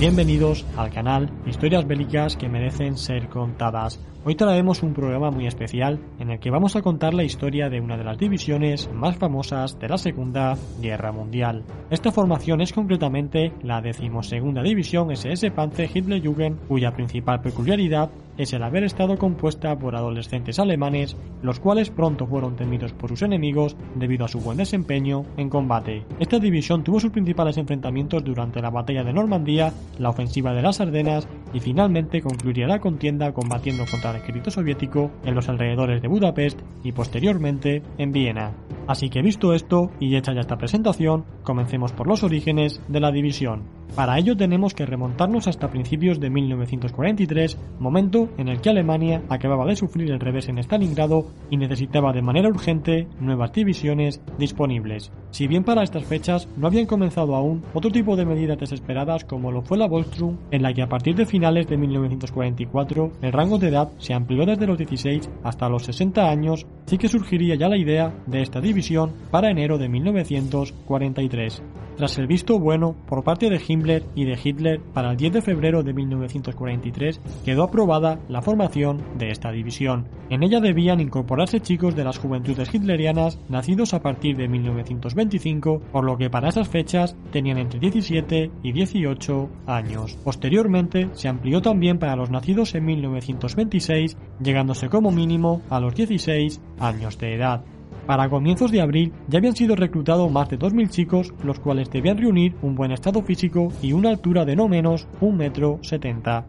Bienvenidos al canal Historias Bélicas que merecen ser contadas. Hoy traemos un programa muy especial en el que vamos a contar la historia de una de las divisiones más famosas de la Segunda Guerra Mundial. Esta formación es concretamente la decimosegunda división SS Panzer Hitlerjugend, cuya principal peculiaridad es el haber estado compuesta por adolescentes alemanes, los cuales pronto fueron temidos por sus enemigos debido a su buen desempeño en combate. Esta división tuvo sus principales enfrentamientos durante la batalla de Normandía, la ofensiva de las Ardenas y finalmente concluiría la contienda combatiendo contra el ejército soviético en los alrededores de Budapest y posteriormente en Viena. Así que visto esto y hecha ya esta presentación, comencemos por los orígenes de la división. Para ello tenemos que remontarnos hasta principios de 1943, momento en el que Alemania acababa de sufrir el revés en Stalingrado y necesitaba de manera urgente nuevas divisiones disponibles. Si bien para estas fechas no habían comenzado aún otro tipo de medidas desesperadas como lo fue la Volkssturm, en la que a partir de finales de 1944 el rango de edad se amplió desde los 16 hasta los 60 años, sí que surgiría ya la idea de esta división para enero de 1943. Tras el visto bueno por parte de Himmler y de Hitler para el 10 de febrero de 1943, quedó aprobada la formación de esta división. En ella debían incorporarse chicos de las juventudes hitlerianas nacidos a partir de 1925, por lo que para esas fechas tenían entre 17 y 18 años. Posteriormente se amplió también para los nacidos en 1926, llegándose como mínimo a los 16 años de edad. Para comienzos de abril ya habían sido reclutados más de 2.000 chicos, los cuales debían reunir un buen estado físico y una altura de no menos un metro setenta.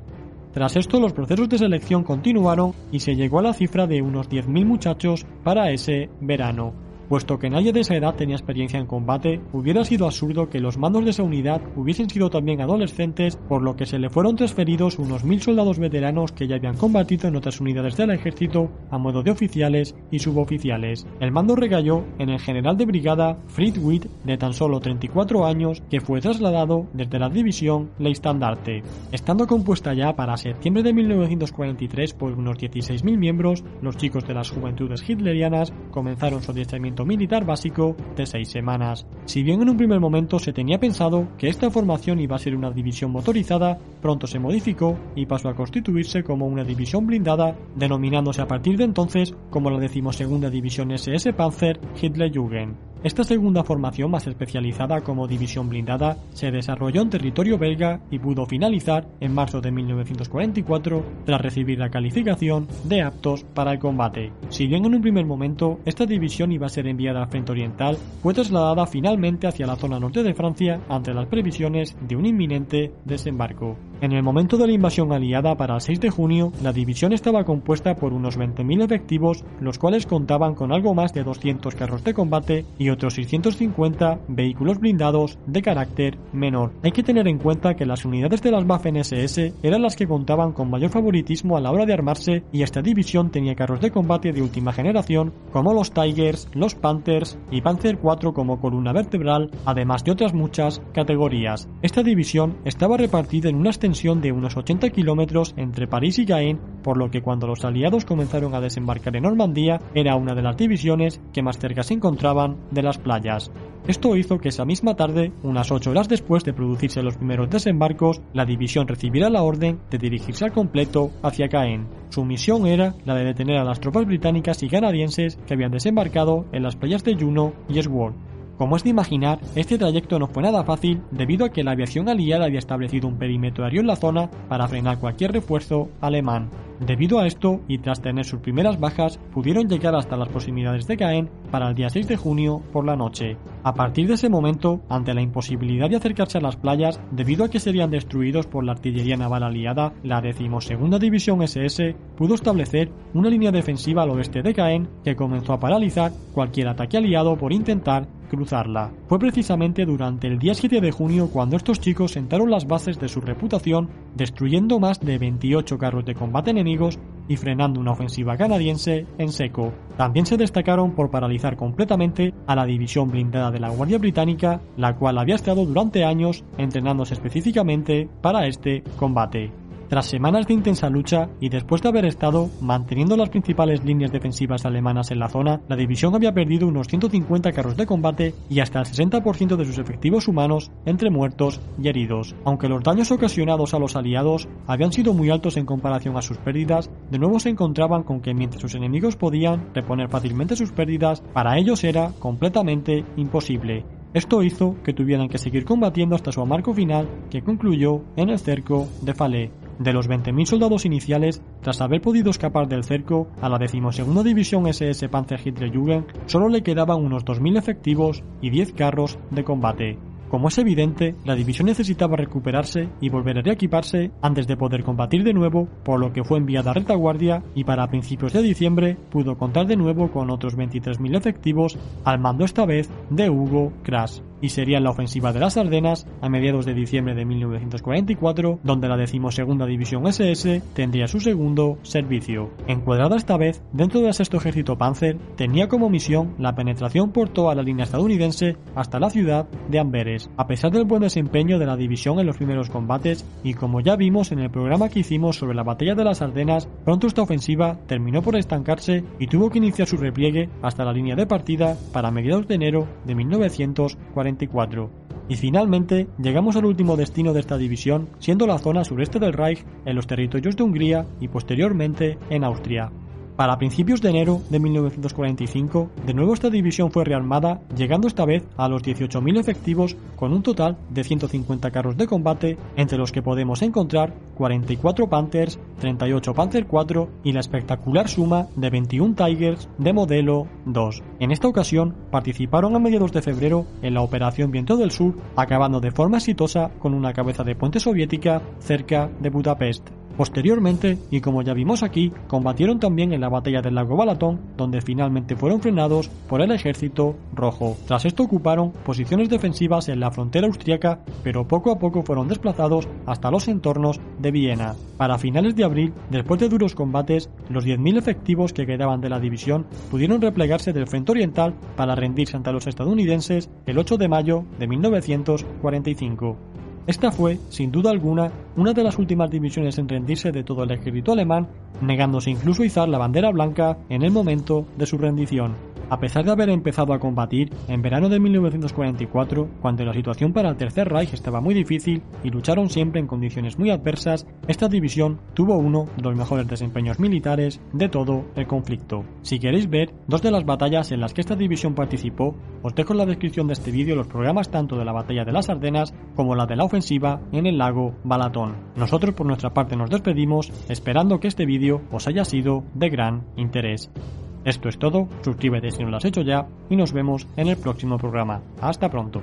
Tras esto los procesos de selección continuaron y se llegó a la cifra de unos 10.000 muchachos para ese verano. Puesto que nadie de esa edad tenía experiencia en combate, hubiera sido absurdo que los mandos de esa unidad hubiesen sido también adolescentes, por lo que se le fueron transferidos unos mil soldados veteranos que ya habían combatido en otras unidades del ejército a modo de oficiales y suboficiales. El mando recayó en el general de brigada Fritz Witt, de tan solo 34 años, que fue trasladado desde la división Leistandarte. Estando compuesta ya para septiembre de 1943 por unos 16.000 miembros, los chicos de las juventudes hitlerianas comenzaron su adiestramiento militar básico de seis semanas. Si bien en un primer momento se tenía pensado que esta formación iba a ser una división motorizada, pronto se modificó y pasó a constituirse como una división blindada, denominándose a partir de entonces como la decimosegunda división SS Panzer Hitlerjugend. Esta segunda formación más especializada como división blindada se desarrolló en territorio belga y pudo finalizar en marzo de 1944 tras recibir la calificación de aptos para el combate. Si bien en un primer momento esta división iba a ser enviada al frente oriental, fue trasladada finalmente hacia la zona norte de Francia ante las previsiones de un inminente desembarco. En el momento de la invasión aliada para el 6 de junio, la división estaba compuesta por unos 20.000 efectivos, los cuales contaban con algo más de 200 carros de combate y otros 650 vehículos blindados de carácter menor. Hay que tener en cuenta que las unidades de las Waffen-SS eran las que contaban con mayor favoritismo a la hora de armarse y esta división tenía carros de combate de última generación como los Tigers, los Panthers y Panzer IV como columna vertebral, además de otras muchas categorías. Esta división estaba repartida en una extensión de unos 80 kilómetros entre París y Caen, por lo que cuando los aliados comenzaron a desembarcar en Normandía era una de las divisiones que más cerca se encontraban de las playas. Esto hizo que esa misma tarde, unas ocho horas después de producirse los primeros desembarcos, la división recibiera la orden de dirigirse al completo hacia Caen. Su misión era la de detener a las tropas británicas y canadienses que habían desembarcado en las playas de Juno y Sword. Como es de imaginar, este trayecto no fue nada fácil debido a que la aviación aliada había establecido un perímetro aéreo en la zona para frenar cualquier refuerzo alemán. Debido a esto, y tras tener sus primeras bajas, pudieron llegar hasta las proximidades de Caen para el día 6 de junio por la noche. A partir de ese momento, ante la imposibilidad de acercarse a las playas, debido a que serían destruidos por la artillería naval aliada, la decimosegunda división SS pudo establecer una línea defensiva al oeste de Caen que comenzó a paralizar cualquier ataque aliado por intentar cruzarla. Fue precisamente durante el día 7 de junio cuando estos chicos sentaron las bases de su reputación, destruyendo más de 28 carros de combate enemigos y frenando una ofensiva canadiense en seco. También se destacaron por paralizar completamente a la división blindada de la Guardia Británica, la cual había estado durante años entrenándose específicamente para este combate. Tras semanas de intensa lucha y después de haber estado manteniendo las principales líneas defensivas alemanas en la zona, la división había perdido unos 150 carros de combate y hasta el 60% de sus efectivos humanos entre muertos y heridos. Aunque los daños ocasionados a los aliados habían sido muy altos en comparación a sus pérdidas, de nuevo se encontraban con que mientras sus enemigos podían reponer fácilmente sus pérdidas, para ellos era completamente imposible. Esto hizo que tuvieran que seguir combatiendo hasta su amarco final, que concluyó en el cerco de Falé. De los 20.000 soldados iniciales, tras haber podido escapar del cerco, a la decimosegunda división SS Panzerhitlerjugend solo le quedaban unos 2.000 efectivos y 10 carros de combate. Como es evidente, la división necesitaba recuperarse y volver a reequiparse antes de poder combatir de nuevo, por lo que fue enviada a retaguardia y para principios de diciembre pudo contar de nuevo con otros 23.000 efectivos al mando esta vez de Hugo Crash y sería la ofensiva de las Ardenas a mediados de diciembre de 1944, donde la decimosegunda división SS tendría su segundo servicio. Encuadrada esta vez dentro del sexto ejército Panzer, tenía como misión la penetración por toda la línea estadounidense hasta la ciudad de Amberes. A pesar del buen desempeño de la división en los primeros combates, y como ya vimos en el programa que hicimos sobre la batalla de las Ardenas, pronto esta ofensiva terminó por estancarse y tuvo que iniciar su repliegue hasta la línea de partida para mediados de enero de 1944. Y finalmente llegamos al último destino de esta división, siendo la zona sureste del Reich, en los territorios de Hungría y posteriormente en Austria. Para principios de enero de 1945, de nuevo esta división fue rearmada, llegando esta vez a los 18.000 efectivos con un total de 150 carros de combate, entre los que podemos encontrar 44 Panthers, 38 Panther 4 y la espectacular suma de 21 Tigers de modelo 2. En esta ocasión participaron a mediados de febrero en la Operación Viento del Sur, acabando de forma exitosa con una cabeza de puente soviética cerca de Budapest. Posteriormente, y como ya vimos aquí, combatieron también en la batalla del lago Balatón, donde finalmente fueron frenados por el ejército rojo. Tras esto ocuparon posiciones defensivas en la frontera austriaca, pero poco a poco fueron desplazados hasta los entornos de Viena. Para finales de abril, después de duros combates, los 10.000 efectivos que quedaban de la división pudieron replegarse del frente oriental para rendirse ante los estadounidenses el 8 de mayo de 1945. Esta fue, sin duda alguna, una de las últimas divisiones en rendirse de todo el ejército alemán, negándose incluso izar la bandera blanca en el momento de su rendición. A pesar de haber empezado a combatir en verano de 1944, cuando la situación para el Tercer Reich estaba muy difícil y lucharon siempre en condiciones muy adversas, esta división tuvo uno de los mejores desempeños militares de todo el conflicto. Si queréis ver dos de las batallas en las que esta división participó, os dejo en la descripción de este vídeo los programas tanto de la batalla de las Ardenas como la de la ofensiva en el lago Balatón. Nosotros por nuestra parte nos despedimos esperando que este vídeo os haya sido de gran interés. Esto es todo, suscríbete si no lo has hecho ya y nos vemos en el próximo programa. Hasta pronto.